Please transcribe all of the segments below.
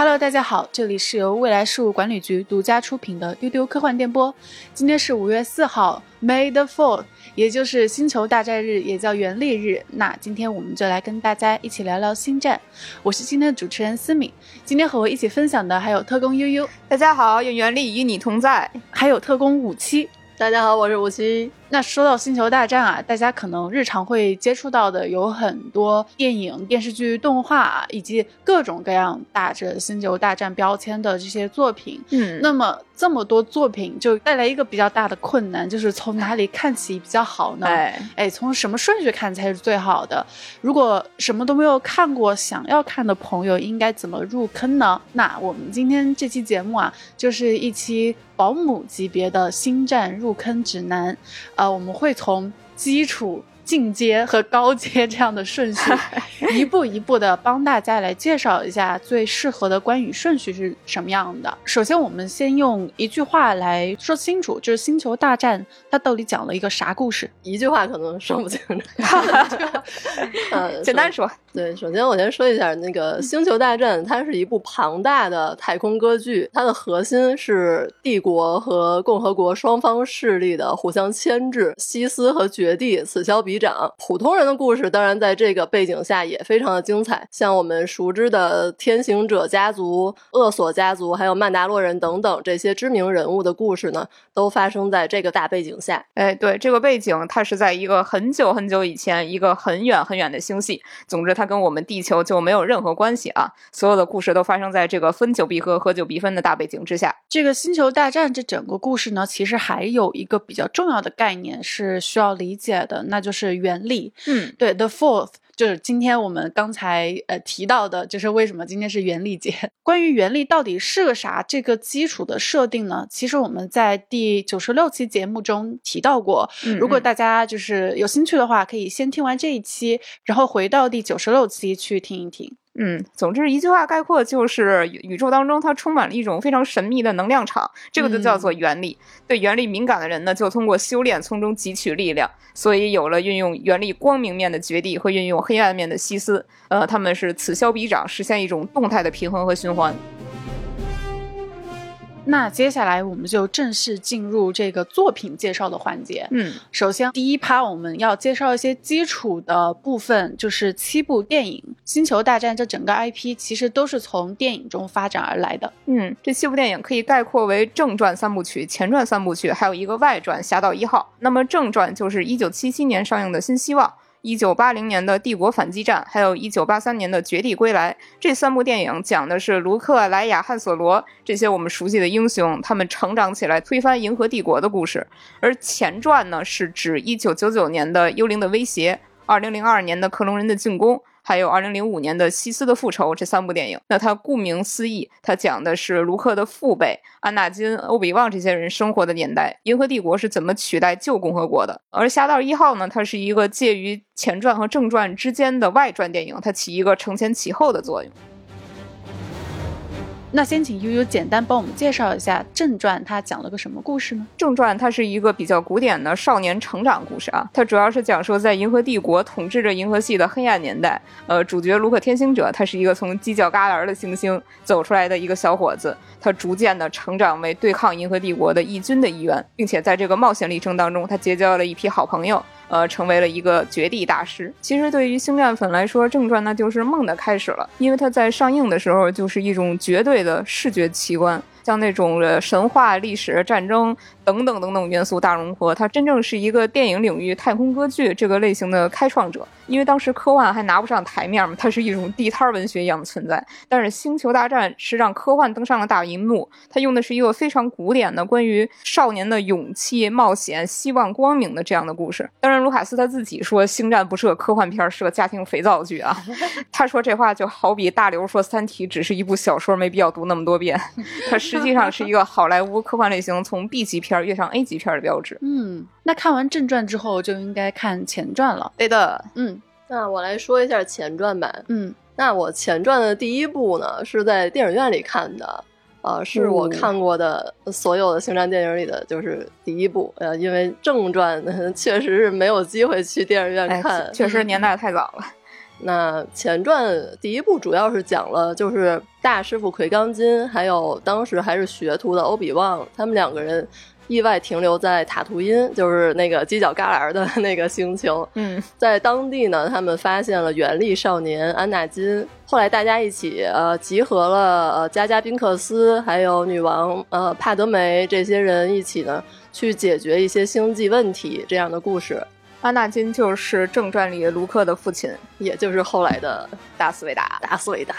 Hello，大家好，这里是由未来事务管理局独家出品的丢丢科幻电波。今天是五月四号，May the Fourth，也就是星球大战日，也叫原力日。那今天我们就来跟大家一起聊聊星战。我是今天的主持人思敏，今天和我一起分享的还有特工悠悠，大家好，愿原力与你同在。还有特工五七，大家好，我是五七。那说到星球大战啊，大家可能日常会接触到的有很多电影、电视剧、动画，以及各种各样打着星球大战标签的这些作品。嗯，那么这么多作品就带来一个比较大的困难，就是从哪里看起比较好呢？哎，哎，从什么顺序看才是最好的？如果什么都没有看过，想要看的朋友应该怎么入坑呢？那我们今天这期节目啊，就是一期保姆级别的星战入坑指南。呃，我们会从基础。进阶和高阶这样的顺序，一步一步的帮大家来介绍一下最适合的关羽顺序是什么样的。首先，我们先用一句话来说清楚，就是《星球大战》它到底讲了一个啥故事？一句话可能说不清楚。呃，简单说，对，首先我先说一下那个《星球大战》，它是一部庞大的太空歌剧，它的核心是帝国和共和国双方势力的互相牵制，西斯和绝地此消彼。长普通人的故事，当然在这个背景下也非常的精彩。像我们熟知的天行者家族、厄索家族，还有曼达洛人等等这些知名人物的故事呢，都发生在这个大背景下。哎，对，这个背景它是在一个很久很久以前，一个很远很远的星系。总之，它跟我们地球就没有任何关系啊。所有的故事都发生在这个分久必合、合久必分的大背景之下。这个星球大战这整个故事呢，其实还有一个比较重要的概念是需要理解的，那就是。原力，嗯，对，The Fourth 就是今天我们刚才呃提到的，就是为什么今天是原力节。关于原力到底是个啥，这个基础的设定呢？其实我们在第九十六期节目中提到过。如果大家就是有兴趣的话，可以先听完这一期，然后回到第九十六期去听一听。嗯，总之一句话概括就是，宇宙当中它充满了一种非常神秘的能量场，这个就叫做原力。对原力敏感的人呢，就通过修炼从中汲取力量，所以有了运用原力光明面的绝地和运用黑暗面的西斯，呃，他们是此消彼长，实现一种动态的平衡和循环。那接下来我们就正式进入这个作品介绍的环节。嗯，首先第一趴我们要介绍一些基础的部分，就是七部电影《星球大战》这整个 IP 其实都是从电影中发展而来的。嗯，这七部电影可以概括为正传三部曲、前传三部曲，还有一个外传《侠盗一号》。那么正传就是一九七七年上映的《新希望》。一九八零年的《帝国反击战》，还有一九八三年的《绝地归来》，这三部电影讲的是卢克、莱雅、汉索罗这些我们熟悉的英雄，他们成长起来推翻银河帝国的故事。而前传呢，是指一九九九年的《幽灵的威胁》，二零零二年的《克隆人的进攻》。还有二零零五年的《西斯的复仇》这三部电影，那它顾名思义，它讲的是卢克的父辈安纳金、欧比旺这些人生活的年代，银河帝国是怎么取代旧共和国的。而《侠盗一号》呢，它是一个介于前传和正传之间的外传电影，它起一个承前启后的作用。那先请悠悠简单帮我们介绍一下正传，它讲了个什么故事呢？正传它是一个比较古典的少年成长故事啊，它主要是讲述在银河帝国统治着银河系的黑暗年代。呃，主角卢克天行者，他是一个从犄角旮旯的行星走出来的一个小伙子，他逐渐的成长为对抗银河帝国的义军的一员，并且在这个冒险历程当中，他结交了一批好朋友。呃，成为了一个绝地大师。其实对于星战粉来说，正传那就是梦的开始了，因为它在上映的时候就是一种绝对的视觉奇观。像那种神话、历史、战争等等等等元素大融合，它真正是一个电影领域太空歌剧这个类型的开创者。因为当时科幻还拿不上台面嘛，它是一种地摊文学一样的存在。但是《星球大战》是让科幻登上了大银幕，它用的是一个非常古典的关于少年的勇气、冒险、希望、光明的这样的故事。当然，卢卡斯他自己说，《星战》不是个科幻片，是个家庭肥皂剧啊。他说这话就好比大刘说《三体》只是一部小说，没必要读那么多遍。他实际上是一个好莱坞科幻类型从 B 级片跃上 A 级片的标志。嗯，那看完正传之后就应该看前传了。对的，嗯。那我来说一下前传吧。嗯，那我前传的第一部呢，是在电影院里看的，呃，是我看过的所有的星战电影里的就是第一部。呃，因为正传 确实是没有机会去电影院看，确实年代太早了。那前传第一部主要是讲了，就是大师傅奎刚金，还有当时还是学徒的欧比旺，他们两个人意外停留在塔图因，就是那个犄角旮旯的那个星球。嗯，在当地呢，他们发现了原力少年安纳金。后来大家一起呃集合了呃加加宾克斯，还有女王呃帕德梅这些人一起呢，去解决一些星际问题这样的故事。安纳金就是正传里卢克的父亲，也就是后来的达斯维达。达斯维达。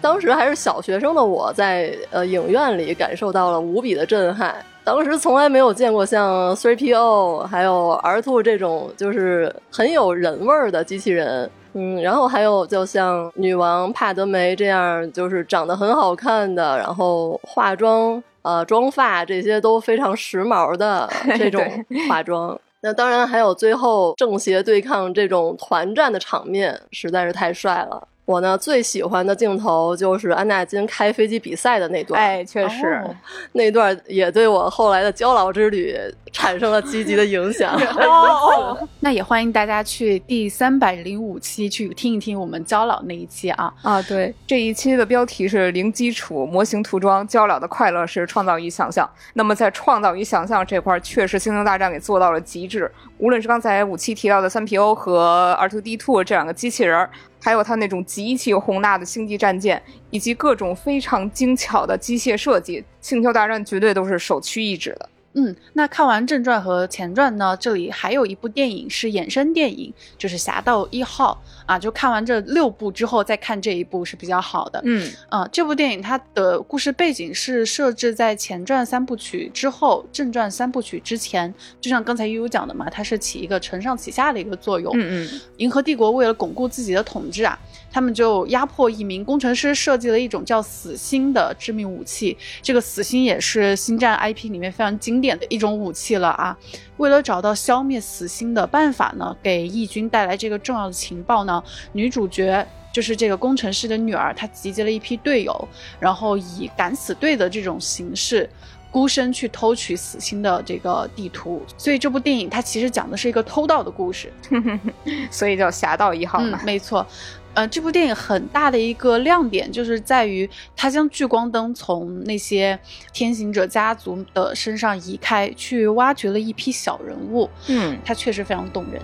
当时还是小学生的我在呃影院里感受到了无比的震撼。当时从来没有见过像 3PO 还有 R2 这种就是很有人味儿的机器人。嗯，然后还有就像女王帕德梅这样，就是长得很好看的，然后化妆、呃妆发这些都非常时髦的 这种化妆。那当然还有最后正邪对抗这种团战的场面，实在是太帅了。我呢最喜欢的镜头就是安纳金开飞机比赛的那段，哎，确实、哦 那段也对我后来的交老之旅产生了积极的影响。哦，那也欢迎大家去第三百零五期去听一听我们交老那一期啊。啊，对，这一期的标题是零基础模型涂装，交老的快乐是创造与想象。那么在创造与想象这块儿，确实《星球大战》给做到了极致。无论是刚才五期提到的三 PO 和 R two D two 这两个机器人儿，还有它那种极其宏大的星际战舰，以及各种非常精巧的机械设计，《星球大战》绝对都是首屈一指的。嗯，那看完正传和前传呢，这里还有一部电影是衍生电影，就是《侠盗一号》啊。就看完这六部之后再看这一部是比较好的。嗯啊，这部电影它的故事背景是设置在前传三部曲之后，正传三部曲之前。就像刚才悠悠讲的嘛，它是起一个承上启下的一个作用。嗯嗯，银河帝国为了巩固自己的统治啊，他们就压迫一名工程师，设计了一种叫死星的致命武器。这个死星也是星战 IP 里面非常经典的一种武器了啊。为了找到消灭死星的办法呢，给义军带来这个重要的情报呢，女主角。就是这个工程师的女儿，她集结了一批队友，然后以敢死队的这种形式，孤身去偷取死星的这个地图。所以这部电影它其实讲的是一个偷盗的故事。所以叫《侠盗一号》没错。呃，这部电影很大的一个亮点就是在于它将聚光灯从那些天行者家族的身上移开，去挖掘了一批小人物。嗯，它确实非常动人。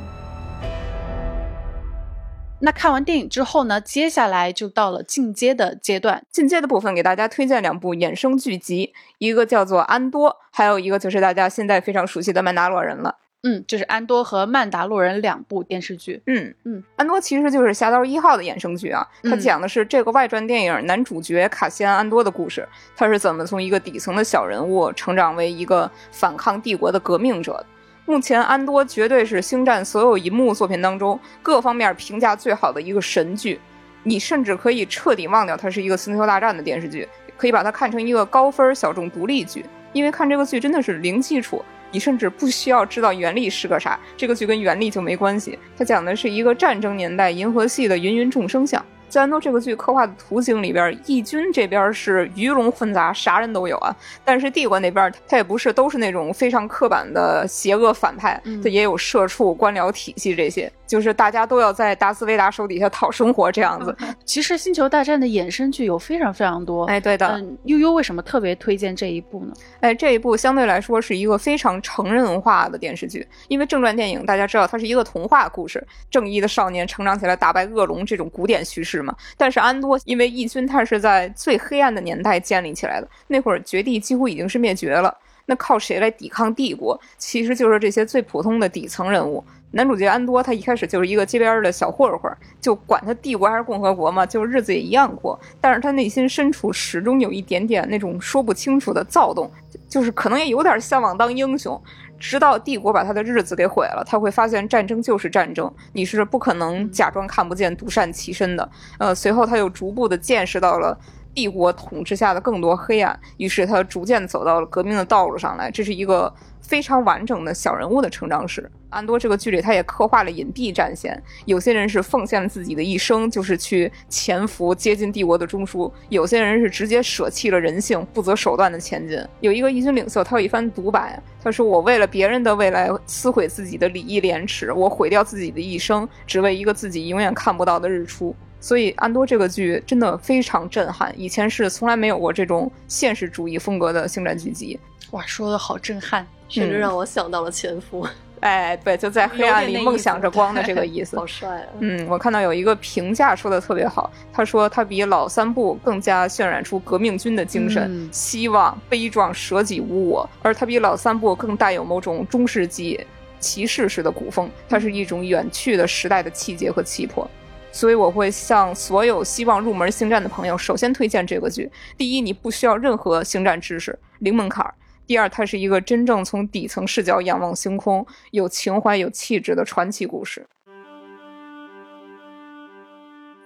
那看完电影之后呢，接下来就到了进阶的阶段。进阶的部分给大家推荐两部衍生剧集，一个叫做《安多》，还有一个就是大家现在非常熟悉的《曼达洛人》了。嗯，就是安多和曼达洛人两部电视剧。嗯嗯，安多其实就是《侠盗一号》的衍生剧啊，它嗯讲的是这个外传电影男主角卡西安·安多的故事，他是怎么从一个底层的小人物成长为一个反抗帝国的革命者的。目前，安多绝对是星战所有银幕作品当中各方面评价最好的一个神剧。你甚至可以彻底忘掉它是一个星球大战的电视剧，可以把它看成一个高分小众独立剧。因为看这个剧真的是零基础，你甚至不需要知道原力是个啥，这个剧跟原力就没关系。它讲的是一个战争年代银河系的芸芸众生相。在安多这个剧刻画的图景里边，义军这边是鱼龙混杂，啥人都有啊。但是帝国那边，他也不是都是那种非常刻板的邪恶反派，嗯它也有社畜、官僚体系这些，就是大家都要在达斯维达手底下讨生活这样子。其实《星球大战》的衍生剧有非常非常多。哎，对的，嗯，悠悠为什么特别推荐这一部呢？哎，这一部相对来说是一个非常成人化的电视剧，因为正传电影大家知道它是一个童话故事，正义的少年成长起来打败恶龙这种古典叙事嘛。但是安多因为义军它是在最黑暗的年代建立起来的，那会儿绝地几乎已经是灭绝了，那靠谁来抵抗帝国？其实就是这些最普通的底层人物。男主角安多，他一开始就是一个街边的小混混，就管他帝国还是共和国嘛，就日子也一样过。但是他内心深处始终有一点点那种说不清楚的躁动，就是可能也有点向往当英雄。直到帝国把他的日子给毁了，他会发现战争就是战争，你是不可能假装看不见、独善其身的。呃，随后他又逐步的见识到了帝国统治下的更多黑暗，于是他逐渐走到了革命的道路上来。这是一个非常完整的小人物的成长史。安多这个剧里，他也刻画了隐蔽战线，有些人是奉献了自己的一生，就是去潜伏接近帝国的中枢；有些人是直接舍弃了人性，不择手段的前进。有一个义军领袖，他有一番独白，他说：“我为了别人的未来撕毁自己的礼义廉耻，我毁掉自己的一生，只为一个自己永远看不到的日出。”所以，安多这个剧真的非常震撼，以前是从来没有过这种现实主义风格的星战剧集。哇，说的好震撼，甚至让我想到了前夫。哎，对，就在黑暗里梦想着光的这个意思。好帅啊！嗯，我看到有一个评价说的特别好，他说他比老三部更加渲染出革命军的精神，希望、悲壮、舍己无我，而他比老三部更带有某种中世纪骑士式的古风，它是一种远去的时代的气节和气魄。所以我会向所有希望入门星战的朋友，首先推荐这个剧。第一，你不需要任何星战知识，零门槛；第二，它是一个真正从底层视角仰望星空、有情怀、有气质的传奇故事。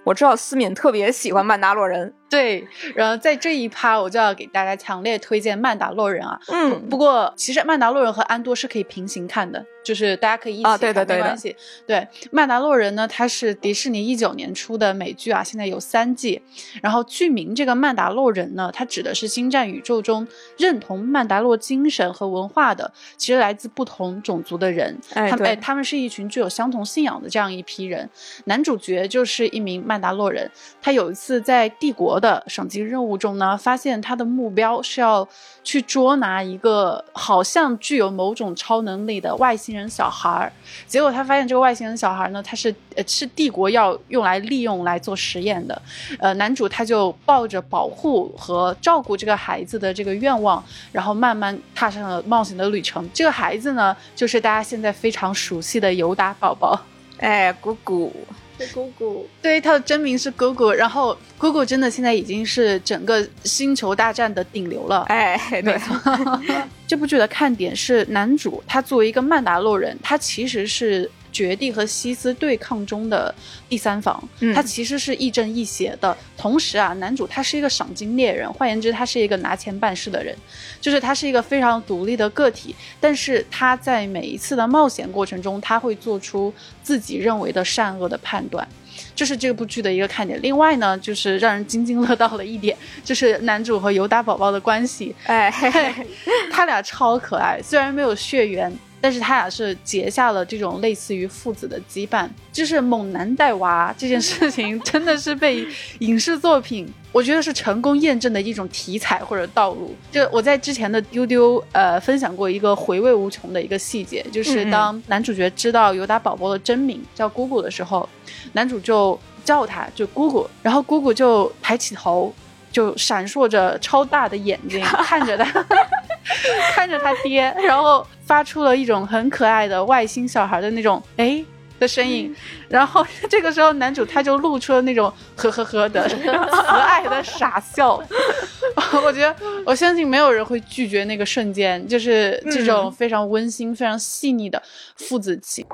我知道思敏特别喜欢曼达洛人，对，然后在这一趴我就要给大家强烈推荐曼达洛人啊。嗯，不过其实曼达洛人和安多是可以平行看的。就是大家可以一起看，没关系。对《曼达洛人》呢，它是迪士尼一九年出的美剧啊，现在有三季。然后剧名这个曼达洛人呢，它指的是星战宇宙中认同曼达洛精神和文化的，其实来自不同种族的人。哎，对，他们是一群具有相同信仰的这样一批人。男主角就是一名曼曼达洛人，他有一次在帝国的省级任务中呢，发现他的目标是要去捉拿一个好像具有某种超能力的外星。人小孩儿，结果他发现这个外星人小孩呢，他是呃是帝国要用来利用来做实验的，呃，男主他就抱着保护和照顾这个孩子的这个愿望，然后慢慢踏上了冒险的旅程。这个孩子呢，就是大家现在非常熟悉的尤达宝宝，哎，姑姑。姑姑，对，他的真名是姑姑。然后姑姑真的现在已经是整个星球大战的顶流了。哎，没错。这部剧的看点是男主，他作为一个曼达洛人，他其实是。绝地和西斯对抗中的第三方，他其实是亦正亦邪的。同时啊，男主他是一个赏金猎人，换言之，他是一个拿钱办事的人，就是他是一个非常独立的个体。但是他在每一次的冒险过程中，他会做出自己认为的善恶的判断，这是这部剧的一个看点。另外呢，就是让人津津乐道的一点，就是男主和尤达宝宝的关系，哎，他俩超可爱，虽然没有血缘。但是他俩是结下了这种类似于父子的羁绊，就是猛男带娃这件事情，真的是被影视作品，我觉得是成功验证的一种题材或者道路。就我在之前的丢丢呃分享过一个回味无穷的一个细节，就是当男主角知道尤达宝宝的真名叫姑姑的时候，男主就叫他就姑姑，然后姑姑就抬起头，就闪烁着超大的眼睛 看着他。看着他爹，然后发出了一种很可爱的外星小孩的那种哎的声音，然后 这个时候男主他就露出了那种呵呵呵的 慈爱的傻笑。我觉得我相信没有人会拒绝那个瞬间，就是这种非常温馨、非常细腻的父子情。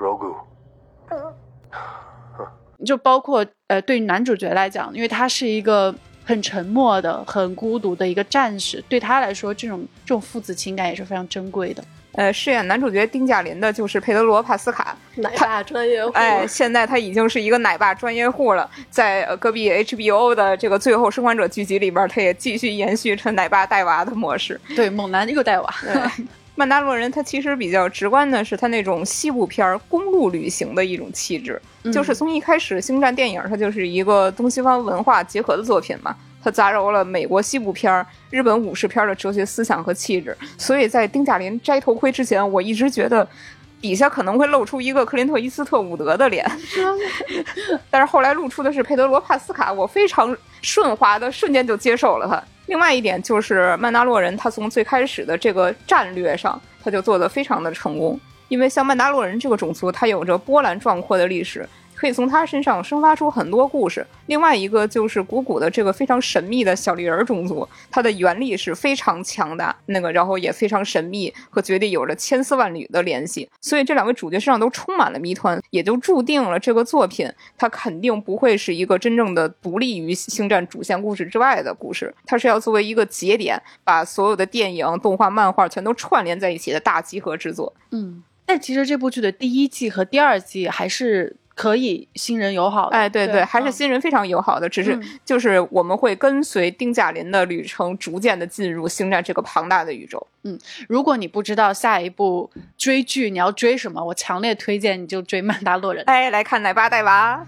就包括呃，对于男主角来讲，因为他是一个。很沉默的、很孤独的一个战士，对他来说，这种这种父子情感也是非常珍贵的。呃，饰演男主角丁贾林的就是佩德罗·帕斯卡，奶爸专业户。哎，现在他已经是一个奶爸专业户了，在隔壁 HBO 的这个《最后生还者》剧集里边，他也继续延续着奶爸带娃的模式。对，猛男又带娃。对 曼达洛人他其实比较直观的是他那种西部片公路旅行的一种气质，就是从一开始星战电影它就是一个东西方文化结合的作品嘛，它杂糅了美国西部片、日本武士片的哲学思想和气质，所以在丁嘉林摘头盔之前，我一直觉得底下可能会露出一个克林特·伊斯特伍德的脸，但是后来露出的是佩德罗·帕斯卡，我非常顺滑的瞬间就接受了他。另外一点就是曼达洛人，他从最开始的这个战略上，他就做得非常的成功。因为像曼达洛人这个种族，它有着波澜壮阔的历史，可以从他身上生发出很多故事。另外一个就是古古的这个非常神秘的小绿人种族，它的原力是非常强大，那个然后也非常神秘，和绝地有着千丝万缕的联系。所以这两位主角身上都充满了谜团，也就注定了这个作品它肯定不会是一个真正的独立于星战主线故事之外的故事，它是要作为一个节点，把所有的电影、动画、漫画全都串联在一起的大集合制作。嗯，但其实这部剧的第一季和第二季还是可以新人友好的。哎，对对，还是嗯新人非常友好的，只是嗯就是我们会跟随丁贾林的旅程，逐渐的进入星战这个庞大的宇宙。嗯如果你不知道下一部追剧你要追什么，我强烈推荐你就追《曼达洛人》。哎，来看奶爸带娃。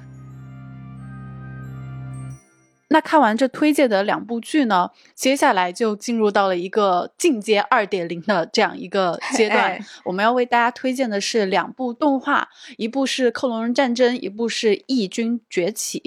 那看完这推荐的两部剧呢，接下来就进入到了一个进阶二点零的这样一个阶段。哎我们要为大家推荐的是两部动画，一部是《克隆人战争》，一部是《异军崛起》。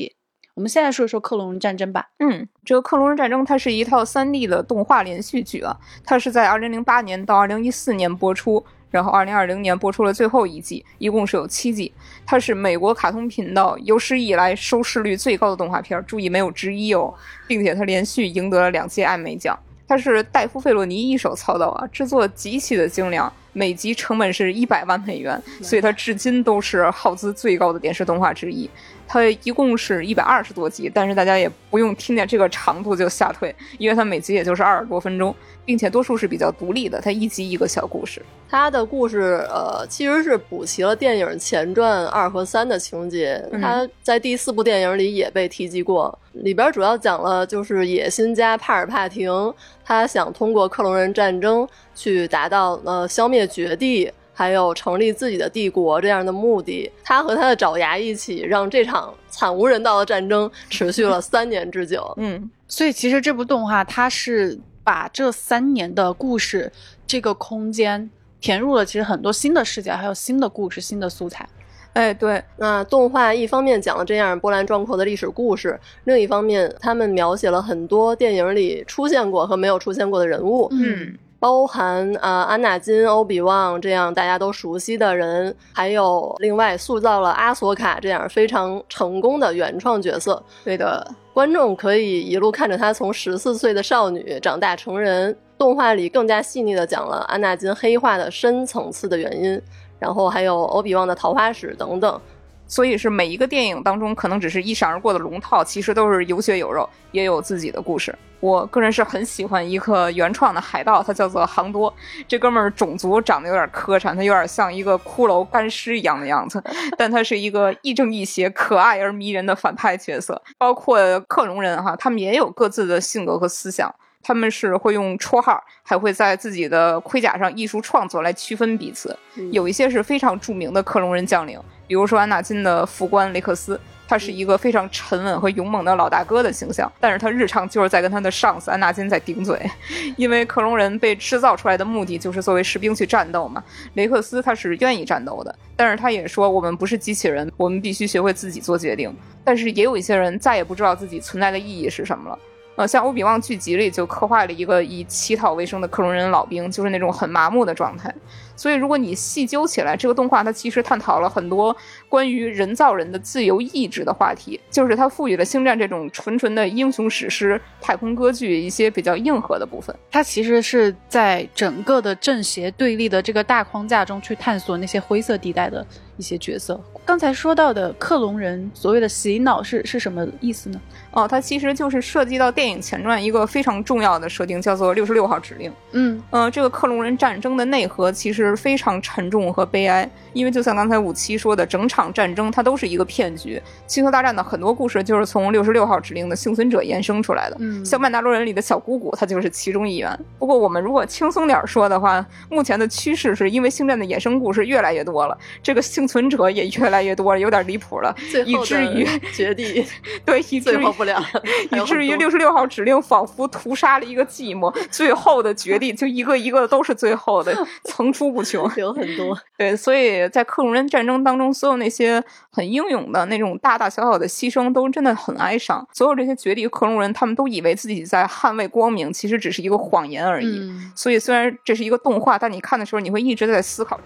我们现在说一说《克隆人战争》吧。嗯，这个《克隆人战争》它是一套三 D 的动画连续剧啊，它是在二零零八年到二零一四年播出，然后二零二零年播出了最后一季，一共是有七季。它是美国卡通频道有史以来收视率最高的动画片，注意没有之一哦，并且它连续赢得了两届艾美奖。它是戴夫·费洛尼一手操刀啊，制作极其的精良，每集成本是一百万美元，所以它至今都是耗资最高的电视动画之一。它一共是一百二十多集，但是大家也不用听见这个长度就吓退，因为它每集也就是二十多分钟，并且多数是比较独立的，它一集一个小故事。它的故事，呃，其实是补齐了电影前传二和三的情节。它在第四部电影里也被提及过，里边主要讲了就是野心家帕尔帕廷，他想通过克隆人战争去达到呃消灭绝地。还有成立自己的帝国这样的目的，他和他的爪牙一起，让这场惨无人道的战争持续了三年之久。嗯，所以其实这部动画它是把这三年的故事这个空间填入了其实很多新的视角，还有新的故事、新的素材。哎，对，那动画一方面讲了这样波澜壮阔的历史故事，另一方面他们描写了很多电影里出现过和没有出现过的人物，嗯包含啊、安纳金、欧比旺这样大家都熟悉的人，还有另外塑造了阿索卡这样非常成功的原创角色。对的，观众可以一路看着她从十四岁的少女长大成人。动画里更加细腻的讲了安纳金黑化的深层次的原因，然后还有欧比旺的桃花史等等。所以是每一个电影当中可能只是一闪而过的龙套，其实都是有血有肉，也有自己的故事。我个人是很喜欢一个原创的海盗，他叫做杭多。这哥们儿种族长得有点磕碜，他有点像一个骷髅干尸一样的样子，但他是一个亦正亦邪、可爱而迷人的反派角色。包括克隆人哈，他们也有各自的性格和思想。他们是会用绰号，还会在自己的盔甲上艺术创作来区分彼此。嗯有一些是非常著名的克隆人将领，比如说安纳金的副官雷克斯，他是一个非常沉稳和勇猛的老大哥的形象，但是他日常就是在跟他的上司安纳金在顶嘴，因为克隆人被制造出来的目的就是作为士兵去战斗嘛。雷克斯他是愿意战斗的，但是他也说我们不是机器人，我们必须学会自己做决定。但是也有一些人再也不知道自己存在的意义是什么了。呃，像欧比旺剧集里就刻画了一个以乞讨为生的克隆人老兵，就是那种很麻木的状态。所以，如果你细究起来，这个动画它其实探讨了很多关于人造人的自由意志的话题，就是它赋予了《星战》这种纯纯的英雄史诗、太空歌剧一些比较硬核的部分。它其实是在整个的正邪对立的这个大框架中去探索那些灰色地带的一些角色。刚才说到的克隆人所谓的洗脑是是什么意思呢？哦，它其实就是涉及到电影前传一个非常重要的设定，叫做六十六号指令。嗯呃，这个克隆人战争的内核其实非常沉重和悲哀，因为就像刚才五七说的，整场战争它都是一个骗局。星球大战的很多故事就是从六十六号指令的幸存者衍生出来的，嗯像曼达洛人里的小姑姑，她就是其中一员。不过我们如果轻松点儿说的话，目前的趋势是因为星战的衍生故事越来越多了，这个幸存者也越来越多了，有点离谱了，以最后至于绝地 对，以至于最后不了，以至于六十六号指令仿佛屠杀了一个寂寞，最后的绝地就一个一个都是最后的，层出不穷。有很多。对，所以在克隆人战争当中，所有那些很英勇的那种大大小小的牺牲，都真的很哀伤。所有这些绝地克隆人，他们都以为自己在捍卫光明，其实只是一个谎言而已。嗯所以，虽然这是一个动画，但你看的时候，你会一直在思考。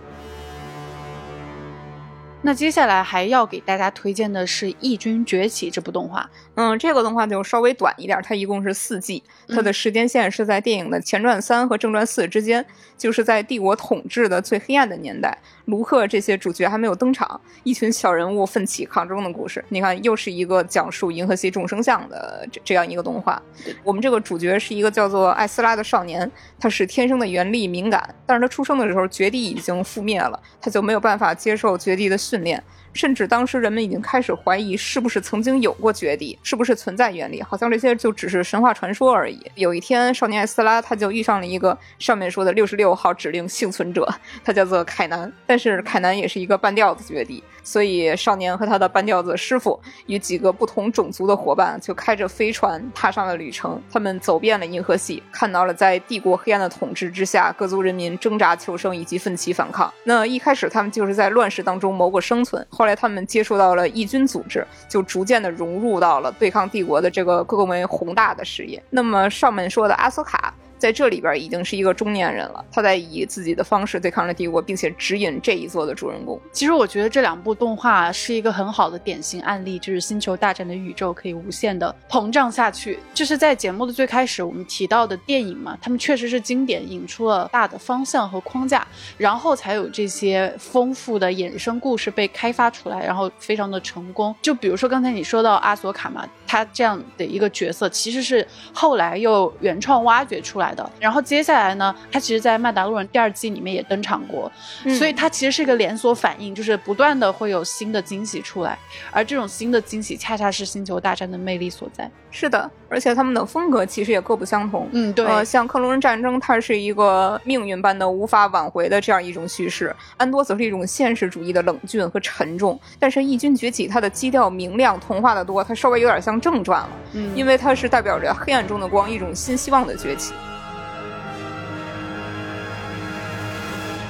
那接下来还要给大家推荐的是《异军崛起》这部动画。嗯，这个动画就稍微短一点，它一共是四季，它的时间线是在电影的前传三和正传四之间，就是在帝国统治的最黑暗的年代，卢克这些主角还没有登场，一群小人物奋起抗争的故事。你看，又是一个讲述银河系众生相的这这样一个动画。我们这个主角是一个叫做艾斯拉的少年，他是天生的原力敏感，但是他出生的时候绝地已经覆灭了，他就没有办法接受绝地的训练。甚至当时人们已经开始怀疑，是不是曾经有过绝地，是不是存在原理？好像这些就只是神话传说而已。有一天，少年艾斯拉他就遇上了一个上面说的六十六号指令幸存者，他叫做凯南。但是凯南也是一个半吊子绝地，所以少年和他的半吊子师傅与几个不同种族的伙伴就开着飞船踏上了旅程。他们走遍了银河系，看到了在帝国黑暗的统治之下，各族人民挣扎求生以及奋起反抗。那一开始他们就是在乱世当中谋个生存。后来他们接触到了义军组织，就逐渐的融入到了对抗帝国的这个更为宏大的事业。那么上面说的阿索卡。在这里边已经是一个中年人了，他在以自己的方式对抗着帝国，并且指引这一座的主人公。其实我觉得这两部动画是一个很好的典型案例，就是星球大战的宇宙可以无限的膨胀下去。就是在节目的最开始我们提到的电影嘛，他们确实是经典，引出了大的方向和框架，然后才有这些丰富的衍生故事被开发出来，然后非常的成功。就比如说刚才你说到阿索卡嘛，他这样的一个角色，其实是后来又原创挖掘出来。的，然后接下来呢，他其实，在《曼达洛人》第二季里面也登场过，所以它其实是一个连锁反应，就是不断的会有新的惊喜出来，而这种新的惊喜，恰恰是《星球大战》的魅力所在。是的，而且他们的风格其实也各不相同。嗯，对，呃，像克隆人战争，它是一个命运般的无法挽回的这样一种叙事；安多则是一种现实主义的冷峻和沉重。但是《异军崛起》它的基调明亮，童话的多，它稍微有点像正传了，嗯，因为它是代表着黑暗中的光，一种新希望的崛起。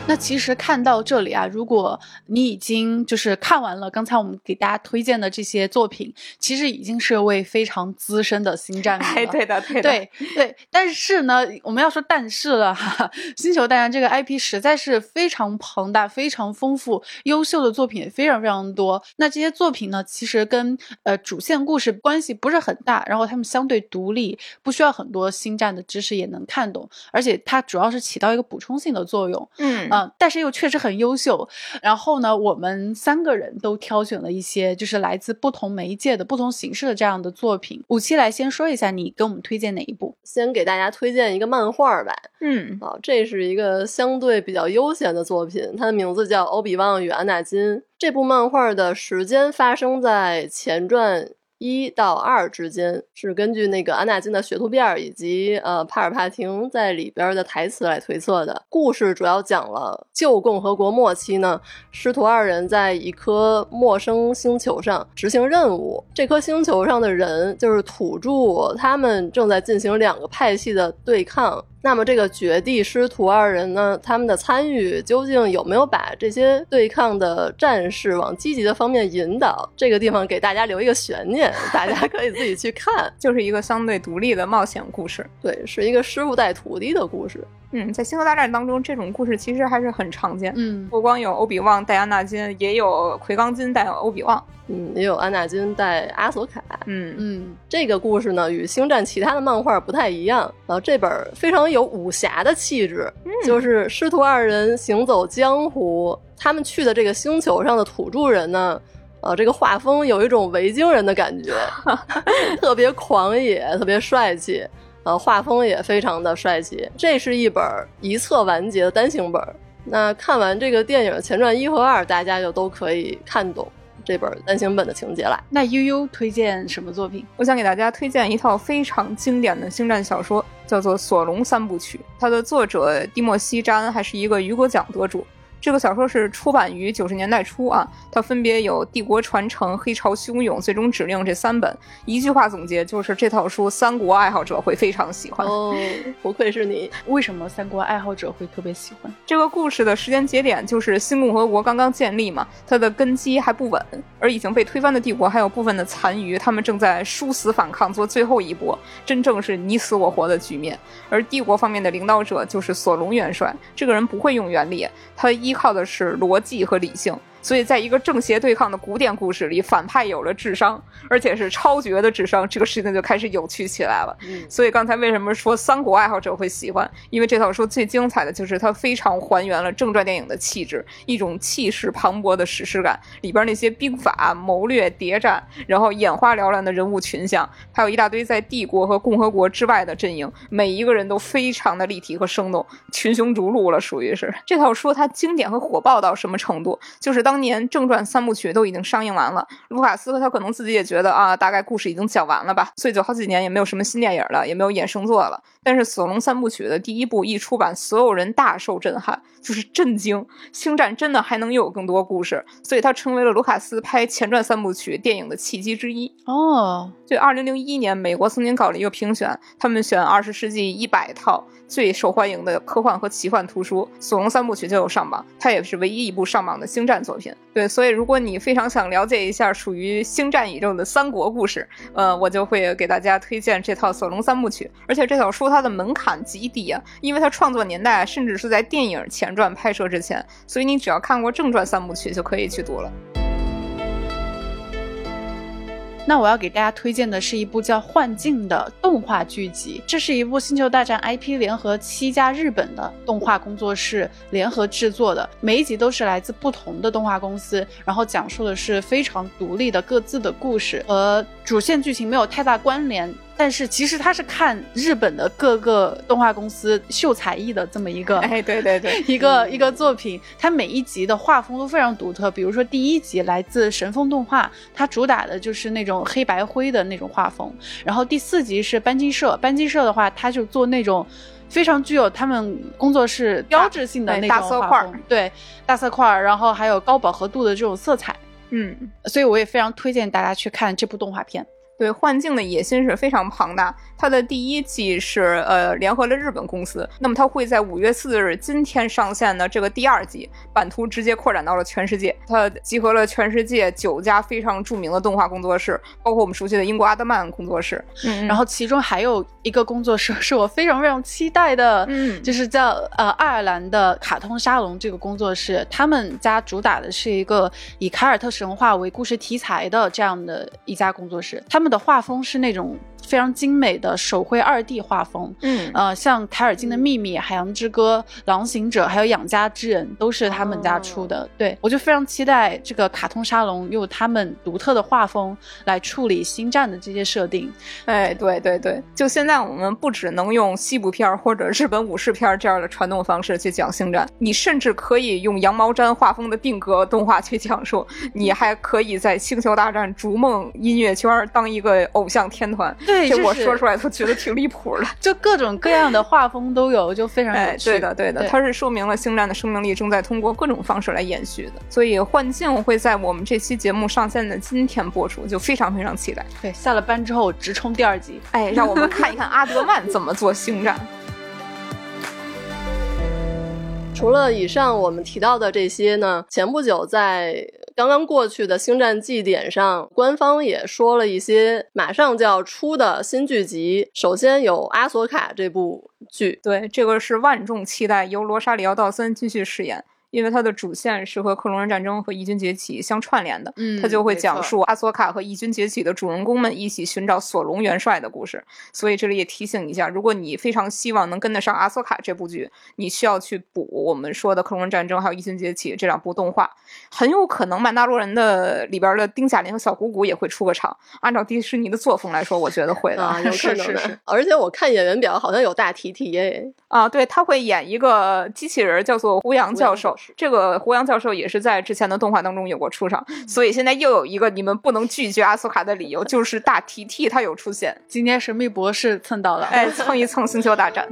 那其实看到这里啊，如果你已经就是看完了刚才我们给大家推荐的这些作品，其实已经是位非常资深的星战迷了。哎，对的，对的，对对。但是呢，我们要说但是了哈，《星球大战》这个 IP 实在是非常庞大、非常丰富，优秀的作品也非常非常多。那这些作品呢，其实跟呃主线故事关系不是很大，然后他们相对独立，不需要很多星战的知识也能看懂，而且它主要是起到一个补充性的作用。嗯。但是又确实很优秀。然后呢，我们三个人都挑选了一些就是来自不同媒介的不同形式的这样的作品。五七来先说一下，你给我们推荐哪一部？先给大家推荐一个漫画吧。嗯，啊，这是一个相对比较悠闲的作品，它的名字叫《欧比旺与安纳金》。这部漫画的时间发生在前传。一到二之间是根据那个安纳金的血突变以及呃帕尔帕廷在里边的台词来推测的。故事主要讲了旧共和国末期呢，师徒二人在一颗陌生星球上执行任务。这颗星球上的人就是土著，他们正在进行两个派系的对抗。那么这个绝地师徒二人呢，他们的参与究竟有没有把这些对抗的战士往积极的方面引导？这个地方给大家留一个悬念，大家可以自己去看，就是一个相对独立的冒险故事。对，是一个师傅带徒弟的故事。嗯，在星球大战当中，这种故事其实还是很常见。嗯，不光有欧比旺带安纳金，也有奎刚金带欧比旺。嗯，也有安纳金带阿索卡。嗯嗯，这个故事呢，与星战其他的漫画不太一样。然后这本非常有武侠的气质，就是师徒二人行走江湖，他们去的这个星球上的土著人呢，呃，这个画风有一种维京人的感觉，特别狂野，特别帅气。呃，画风也非常的帅气。这是一本一册完结的单行本。那看完这个电影前传一和二，大家就都可以看懂这本单行本的情节了。那悠悠推荐什么作品？我想给大家推荐一套非常经典的星战小说，叫做《索隆三部曲》。它的作者蒂莫西·扎恩还是一个雨果奖得主。这个小说是出版于九十年代初啊，它分别有《帝国传承》《黑潮汹涌》《最终指令》这三本。一句话总结就是这套书三国爱好者会非常喜欢哦，不愧是你。为什么三国爱好者会特别喜欢这个故事的时间节点？就是新共和国刚刚建立嘛，它的根基还不稳，而已经被推翻的帝国还有部分的残余，他们正在殊死反抗，做最后一搏，真正是你死我活的局面。而帝国方面的领导者就是索隆元帅，这个人不会用原力，他一。依靠的是逻辑和理性，所以在一个正邪对抗的古典故事里，反派有了智商，而且是超绝的智商，这个事情就开始有趣起来了。嗯所以刚才为什么说三国爱好者会喜欢？因为这套书最精彩的就是它非常还原了正传电影的气质，一种气势磅礴的史诗感。里边那些兵法、谋略、谍战，然后眼花缭乱的人物群像，还有一大堆在帝国和共和国之外的阵营，每一个人都非常的立体和生动，群雄逐鹿了，属于是。这套书它经典和火爆到什么程度？就是当年正传三部曲都已经上映完了，卢卡斯和他可能自己也觉得啊，大概故事已经讲完了吧，所以就好几年也没有什么新电影了，也没有衍生作了。但是《索隆三部曲》的第一部一出版，所有人大受震撼，就是震惊，星战真的还能有更多故事，所以它成为了卢卡斯拍前传三部曲电影的契机之一。哦，对，二零零一年，美国曾经搞了一个评选，他们选二十世纪一百套最受欢迎的科幻和奇幻图书，《索隆三部曲》就有上榜，它也是唯一一部上榜的星战作品。对，所以如果你非常想了解一下属于星战宇宙的三国故事，呃，我就会给大家推荐这套《索隆三部曲》，而且这套书它的门槛极低啊，因为它创作年代甚至是在电影前传拍摄之前，所以你只要看过正传三部曲就可以去读了。那我要给大家推荐的是一部叫《幻境》的动画剧集，这是一部《星球大战》IP 联合七家日本的动画工作室联合制作的，每一集都是来自不同的动画公司，然后讲述的是非常独立的各自的故事，和主线剧情没有太大关联。但是其实他是看日本的各个动画公司秀才艺的这么一个哎，对对对，一个一个作品，它每一集的画风都非常独特。比如说第一集来自神风动画，它主打的就是那种黑白灰的那种画风。然后第四集是班级社，班级社的话，它就做那种。非常具有他们工作室标志性的那种大色块画风，对大色块儿，然后还有高饱和度的这种色彩，嗯。所以我也非常推荐大家去看这部动画片。对幻境的野心是非常庞大。它的第一季是呃联合了日本公司，那么它会在五月四日今天上线的这个第二季，版图直接扩展到了全世界。它集合了全世界九家非常著名的动画工作室，包括我们熟悉的英国阿德曼工作室。嗯，然后其中还有一个工作室是我非常非常期待的，嗯就是叫呃爱尔兰的卡通沙龙这个工作室，他们家主打的是一个以凯尔特神话为故事题材的这样的一家工作室，他们的画风是那种非常精美的手绘二 D 画风。嗯呃，像凯尔金的秘密、海洋之歌、狼行者，还有养家之人，都是他们家出的。对我就非常期待这个卡通沙龙用他们独特的画风来处理星战的这些设定。哎，对对对，就现在我们不只能用西部片儿或者日本武士片儿这样的传统方式去讲星战，你甚至可以用羊毛毡画风的定格动画去讲述，你还可以在星球大战逐梦音乐圈当一个偶像天团。对，这我说出来都觉得挺离谱的。就各种各样的画风都有，就非常有哎，趣。对的，对的，它是说明了星战的生命力正在通过各种方式来延续的。所以幻境会在我们这期节目上线的今天播出，就非常非常期待。对下了班之后直冲第二集。哎，让我们看一看阿德曼怎么做星战。除了以上我们提到的这些呢，前不久在刚刚过去的星战祭典上，官方也说了一些马上就要出的新剧集。首先有《阿索卡》这部剧，对，这个是万众期待，由罗莎里奥·道森继续饰演。因为它的主线是和克隆人战争和异军崛起相串联的，嗯它就会讲述阿索卡和异军崛起的主人公们一起寻找索隆元帅的故事。所以这里也提醒一下，如果你非常希望能跟得上阿索卡这部剧，你需要去补我们说的克隆人战争还有异军崛起这两部动画。很有可能曼达洛人的里边的丁贾林和小鼓鼓也会出个场。按照迪士尼的作风来说，我觉得会的。啊，有 可是能的。是是而且我看演员表好像有大提提耶，啊，对，他会演一个机器人，叫做胡杨教授这个胡杨教授也是在之前的动画当中有过出场，所以现在又有一个你们不能拒绝阿苏卡的理由，就是大 TT 他有出现，今天神秘博士蹭到了，哎，蹭一蹭星球大战。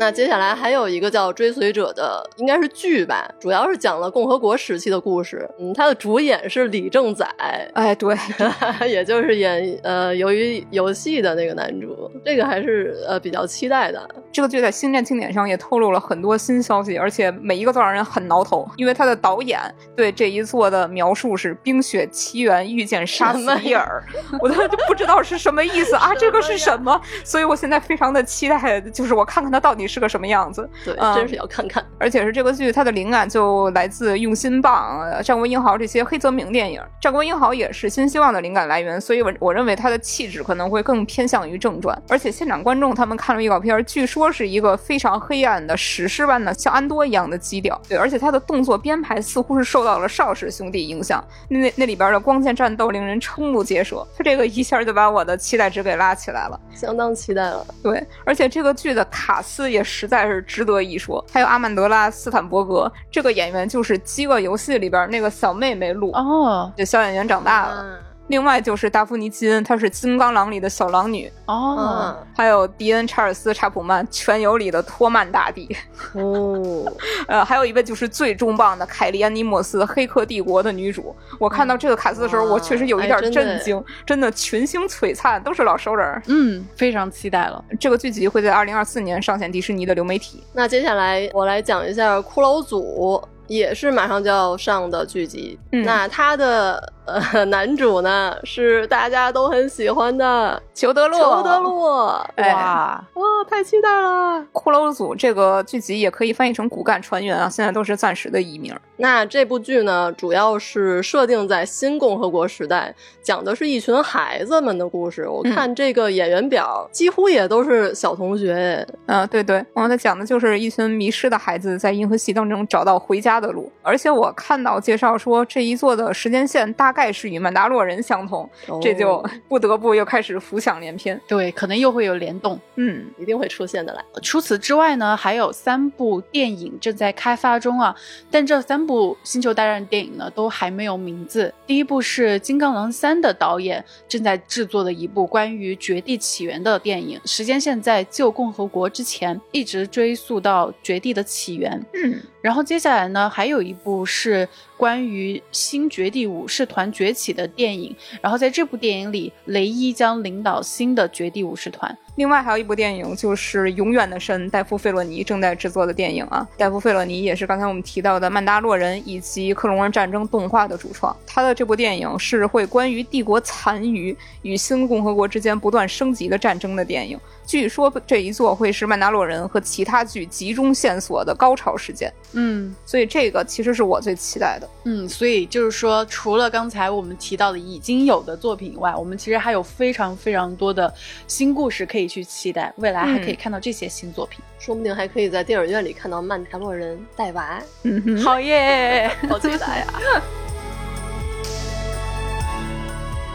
那接下来还有一个叫《追随者》的，应该是剧吧，主要是讲了共和国时期的故事。嗯，它的主演是李正宰，哎，对，也就是演呃《由于游戏》的那个男主，这个还是呃比较期待的。这个剧在新恋庆典上也透露了很多新消息，而且每一个都让人很挠头，因为他的导演对这一座的描述是《冰雪奇缘遇见杀死伊尔》，我都不知道是什么意思啊，这个是什么？所以我现在非常的期待，就是我看看他到底是个什么样子。对，嗯真是要看看。而且是这个剧，它的灵感就来自《用心棒》呃《战国英豪》这些黑泽明电影，《战国英豪》也是新希望的灵感来源，所以我我认为它的气质可能会更偏向于正传。而且现场观众他们看了预告片，据说是一个非常黑暗的史诗般的像安多一样的基调。对，而且它的动作编排似乎是受到了邵氏兄弟影响，那那里边的光剑战斗令人瞠目结舌，他这个一下就把我的期待值给拉起来了。相当期待了。对，而且这个剧的卡斯也实在是值得一说，还有阿曼德拉·斯坦伯格这个演员，就是《饥饿游戏》里边那个小妹妹露，哦就小演员长大了。啊另外就是达芙妮·基恩，她是《金刚狼》里的小狼女，哦，嗯还有迪恩·查尔斯·查普曼，《全游》里的托曼大帝，哦，呃，还有一位就是最重磅的凯莉·安妮·莫斯，《黑客帝国》的女主。我看到这个卡斯的时候，哇我确实有一点哎真的震惊，真的群星璀璨，都是老熟人。嗯，非常期待了。这个剧集会在二零二四年上线迪士尼的流媒体。那接下来我来讲一下《骷髅组》，也是马上就要上的剧集。嗯那它的呃 男主呢是大家都很喜欢的裘德洛，裘德洛。哎哇，哇，太期待了！骷髅组这个剧集也可以翻译成骨干船员啊，现在都是暂时的译名。那这部剧呢，主要是设定在新共和国时代，讲的是一群孩子们的故事。我嗯看这个演员表，几乎也都是小同学。嗯、对对，然后他讲的就是一群迷失的孩子在银河系当中找到回家的路。而且我看到介绍说，这一座的时间线大概是与曼达洛人相同，这就哦不得不又开始浮想联翩。对，可能又会有联动。嗯，一定会出现的来。除此之外呢，还有三部电影正在开发中啊，但这三部《星球大战》电影呢都还没有名字。第一部是《金刚狼三》的导演正在制作的一部关于绝地起源的电影，时间线在旧共和国之前，一直追溯到绝地的起源。嗯，然后接下来呢，还有一部是关于新绝地武士团崛起的电影。然后在这部电影里，雷伊将领导新的绝地武士团。另外还有一部电影就是《永远的神》，戴夫·费洛尼正在制作的电影啊。戴夫·费洛尼也是刚才我们提到的《曼达洛人》以及《克隆人战争》动画的主创。他的这部电影是会关于帝国残余与新共和国之间不断升级的战争的电影。据说这一座会是曼达洛人和其他剧集中线索的高潮事件，嗯所以这个其实是我最期待的。嗯，所以就是说，除了刚才我们提到的已经有的作品以外，我们其实还有非常非常多的新故事可以去期待，未来还可以看到这些新作品。说不定还可以在电影院里看到曼达洛人带娃，嗯哼，好耶！好期待呀！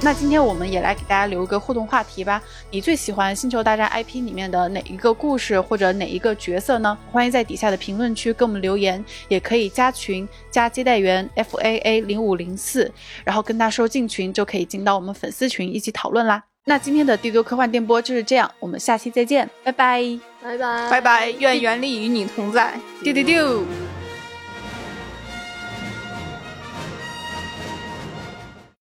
那今天我们也来给大家留一个互动话题吧。你最喜欢《星球大战》IP 里面的哪一个故事或者哪一个角色呢？欢迎在底下的评论区给我们留言，也可以加群加接待员 F A A 零五零四，然后跟他说进群就可以进到我们粉丝群一起讨论啦。那今天的帝都科幻电波就是这样，我们下期再见，拜拜，拜拜，拜拜，愿原力与你同在。丢丢丢。